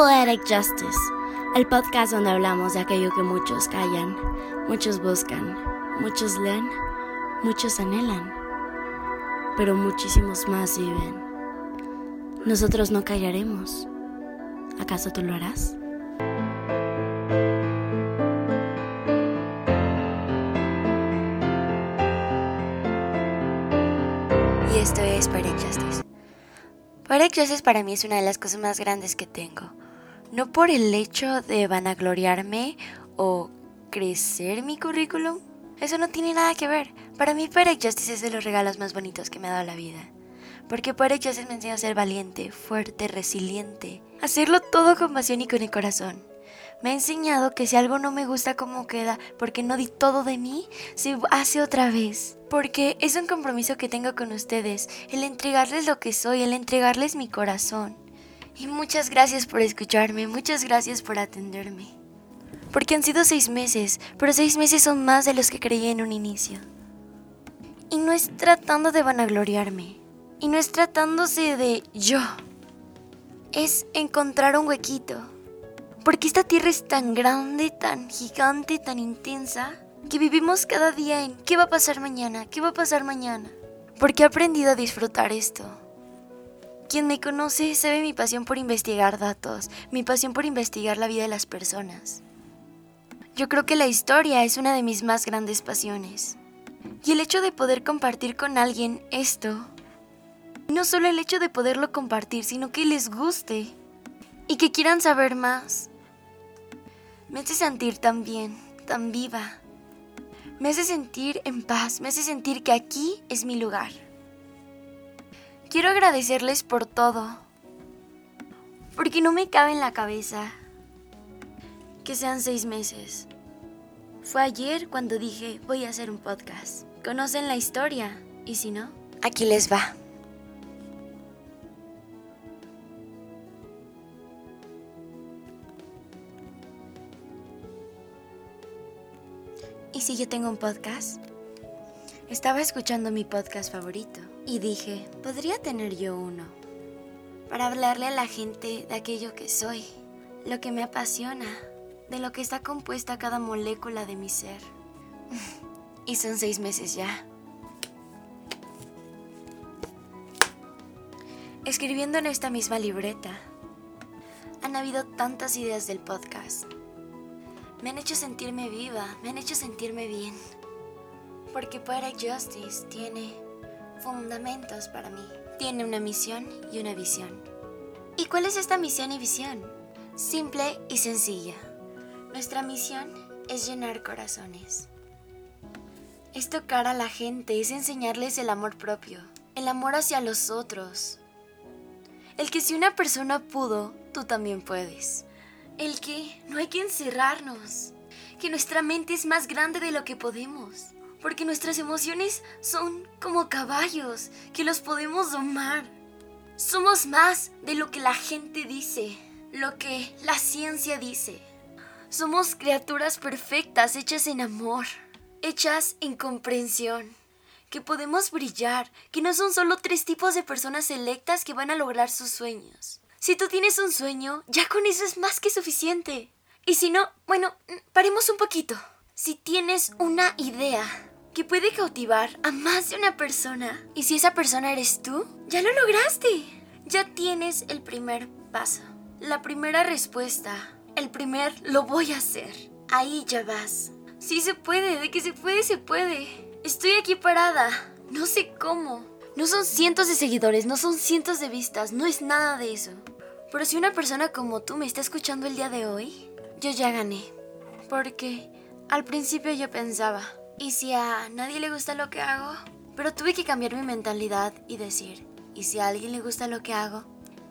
Poetic Justice, el podcast donde hablamos de aquello que muchos callan, muchos buscan, muchos leen, muchos anhelan, pero muchísimos más viven. Nosotros no callaremos. ¿Acaso tú lo harás? Y esto es Poetic Justice. Poetic Justice para mí es una de las cosas más grandes que tengo. No por el hecho de vanagloriarme o crecer mi currículum. Eso no tiene nada que ver. Para mí Poetic Justice es de los regalos más bonitos que me ha dado la vida. Porque Poetic Justice me enseña a ser valiente, fuerte, resiliente. Hacerlo todo con pasión y con el corazón. Me ha enseñado que si algo no me gusta como queda, porque no di todo de mí, se hace otra vez. Porque es un compromiso que tengo con ustedes, el entregarles lo que soy, el entregarles mi corazón. Y muchas gracias por escucharme, muchas gracias por atenderme. Porque han sido seis meses, pero seis meses son más de los que creí en un inicio. Y no es tratando de vanagloriarme, y no es tratándose de yo, es encontrar un huequito porque esta tierra es tan grande, tan gigante, tan intensa, que vivimos cada día en ¿qué va a pasar mañana? ¿Qué va a pasar mañana? Porque he aprendido a disfrutar esto. Quien me conoce sabe mi pasión por investigar datos, mi pasión por investigar la vida de las personas. Yo creo que la historia es una de mis más grandes pasiones. Y el hecho de poder compartir con alguien esto, no solo el hecho de poderlo compartir, sino que les guste y que quieran saber más, me hace sentir tan bien, tan viva. Me hace sentir en paz, me hace sentir que aquí es mi lugar. Quiero agradecerles por todo, porque no me cabe en la cabeza que sean seis meses. Fue ayer cuando dije voy a hacer un podcast. ¿Conocen la historia? Y si no, aquí les va. ¿Y si yo tengo un podcast? Estaba escuchando mi podcast favorito y dije, podría tener yo uno. Para hablarle a la gente de aquello que soy, lo que me apasiona, de lo que está compuesta cada molécula de mi ser. y son seis meses ya. Escribiendo en esta misma libreta, han habido tantas ideas del podcast me han hecho sentirme viva, me han hecho sentirme bien. Porque Poetic Justice tiene fundamentos para mí. Tiene una misión y una visión. ¿Y cuál es esta misión y visión? Simple y sencilla. Nuestra misión es llenar corazones. Es tocar a la gente, es enseñarles el amor propio, el amor hacia los otros. El que si una persona pudo, tú también puedes el que no hay que encerrarnos, que nuestra mente es más grande de lo que podemos, porque nuestras emociones son como caballos que los podemos domar. Somos más de lo que la gente dice, lo que la ciencia dice. Somos criaturas perfectas hechas en amor, hechas en comprensión, que podemos brillar, que no son solo tres tipos de personas selectas que van a lograr sus sueños. Si tú tienes un sueño, ya con eso es más que suficiente. Y si no, bueno, paremos un poquito. Si tienes una idea que puede cautivar a más de una persona, y si esa persona eres tú, ya lo lograste. Ya tienes el primer paso, la primera respuesta, el primer lo voy a hacer. Ahí ya vas. Sí se puede, de que se puede, se puede. Estoy aquí parada. No sé cómo. No son cientos de seguidores, no son cientos de vistas, no es nada de eso. Pero si una persona como tú me está escuchando el día de hoy, yo ya gané. Porque al principio yo pensaba, ¿y si a nadie le gusta lo que hago? Pero tuve que cambiar mi mentalidad y decir, ¿y si a alguien le gusta lo que hago?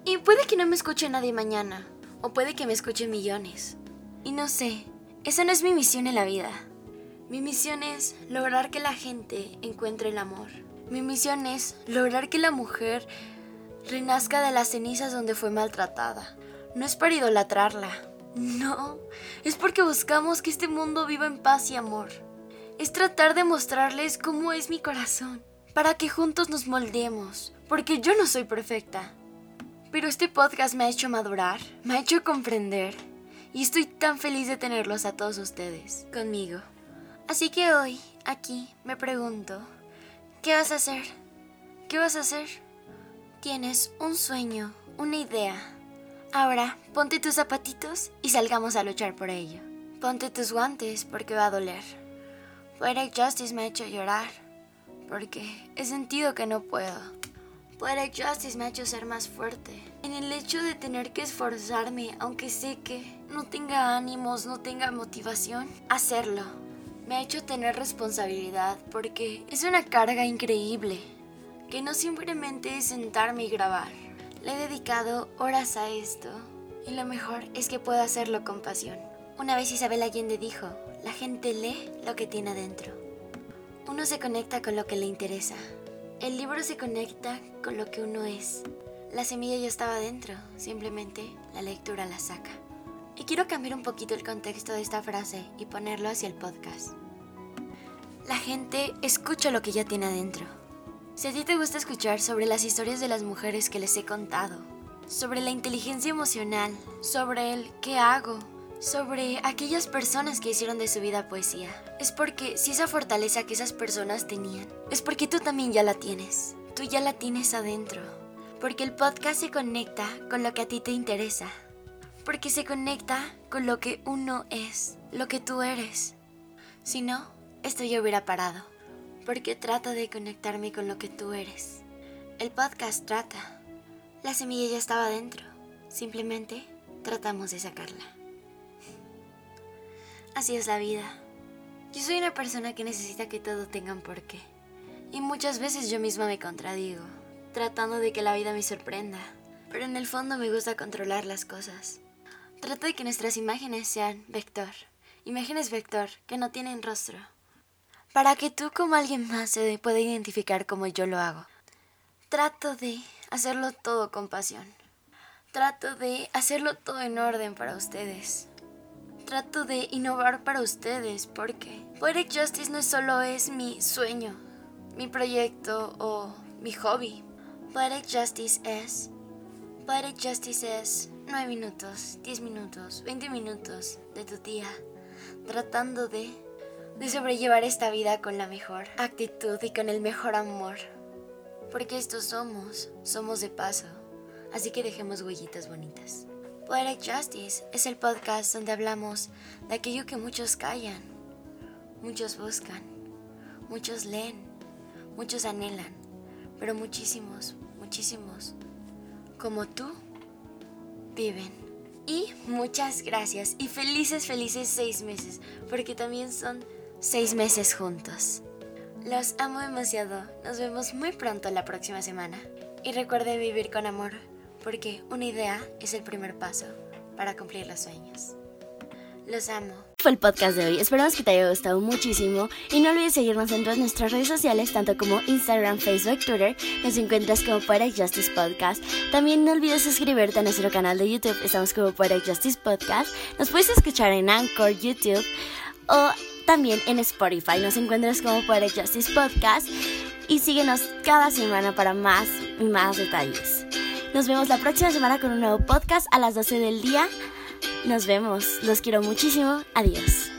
Y puede que no me escuche nadie mañana, o puede que me escuche millones. Y no sé, esa no es mi misión en la vida. Mi misión es lograr que la gente encuentre el amor. Mi misión es lograr que la mujer renazca de las cenizas donde fue maltratada. No es para idolatrarla, no, es porque buscamos que este mundo viva en paz y amor. Es tratar de mostrarles cómo es mi corazón, para que juntos nos moldemos, porque yo no soy perfecta, Pero este podcast me ha hecho madurar, me ha hecho comprender y estoy tan feliz de tenerlos a todos ustedes conmigo. Así que hoy, aquí, me pregunto, ¿qué vas a hacer? ¿Qué vas a hacer? Tienes un sueño, una idea. Ahora, ponte tus zapatitos y salgamos a luchar por ello. Ponte tus guantes porque va a doler. Poetic Justice me ha hecho llorar porque he sentido que no puedo. Poetic Justice me ha hecho ser más fuerte. En el hecho de tener que esforzarme, aunque sé que no tenga ánimos, no tenga motivación, hacerlo. Me ha hecho tener responsabilidad porque es una carga increíble que no simplemente es sentarme y grabar. Le he dedicado horas a esto y lo mejor es que puedo hacerlo con pasión. Una vez Isabel Allende dijo, la gente lee lo que tiene adentro. Uno se conecta con lo que le interesa. El libro se conecta con lo que uno es. La semilla ya estaba dentro, simplemente la lectura la saca. Y quiero cambiar un poquito el contexto de esta frase y ponerlo hacia el podcast. La gente escucha lo que ya tiene adentro. Si a ti te gusta escuchar sobre las historias de las mujeres que les he contado, sobre la inteligencia emocional, sobre el qué hago, sobre aquellas personas que hicieron de su vida poesía, es porque si esa fortaleza que esas personas tenían, es porque tú también ya la tienes, tú ya la tienes adentro, porque el podcast se conecta con lo que a ti te interesa, porque se conecta con lo que uno es, lo que tú eres. Si no, esto ya hubiera parado porque trata de conectarme con lo que tú eres. El podcast trata. La semilla ya estaba dentro. Simplemente tratamos de sacarla. Así es la vida. Yo soy una persona que necesita que todo tenga un porqué. Y muchas veces yo misma me contradigo, tratando de que la vida me sorprenda. Pero en el fondo me gusta controlar las cosas. Trato de que nuestras imágenes sean vector. Imágenes vector que no tienen rostro para que tú como alguien más se pueda identificar como yo lo hago. Trato de hacerlo todo con pasión. Trato de hacerlo todo en orden para ustedes. Trato de innovar para ustedes porque Poetic Justice no solo es mi sueño, mi proyecto o mi hobby. Poetic Justice es... Poetic Justice es 9 minutos, 10 minutos, 20 minutos de tu día tratando de de sobrellevar esta vida con la mejor actitud y con el mejor amor. Porque estos somos, somos de paso, así que dejemos huellitas bonitas. Poetic Justice es el podcast donde hablamos de aquello que muchos callan, muchos buscan, muchos leen, muchos anhelan, pero muchísimos, muchísimos, como tú, viven. Y muchas gracias y felices, felices seis meses, porque también son seis meses juntos. Los amo demasiado. Nos vemos muy pronto la próxima semana. Y recuerde vivir con amor, porque una idea es el primer paso para cumplir los sueños. Los amo. Fue el podcast de hoy. Esperamos que te haya gustado muchísimo. Y no olvides seguirnos en todas nuestras redes sociales, tanto como Instagram, Facebook, Twitter. Nos encuentras como Poetic Justice Podcast. También no olvides suscribirte a nuestro canal de YouTube. Estamos como Poetic Justice Podcast. Nos puedes escuchar en Anchor, YouTube o también en Spotify nos encuentras como Poetic Justice Podcast y síguenos cada semana para más y más detalles. Nos vemos la próxima semana con un nuevo podcast a las 12 del día. Nos vemos, los quiero muchísimo, adiós.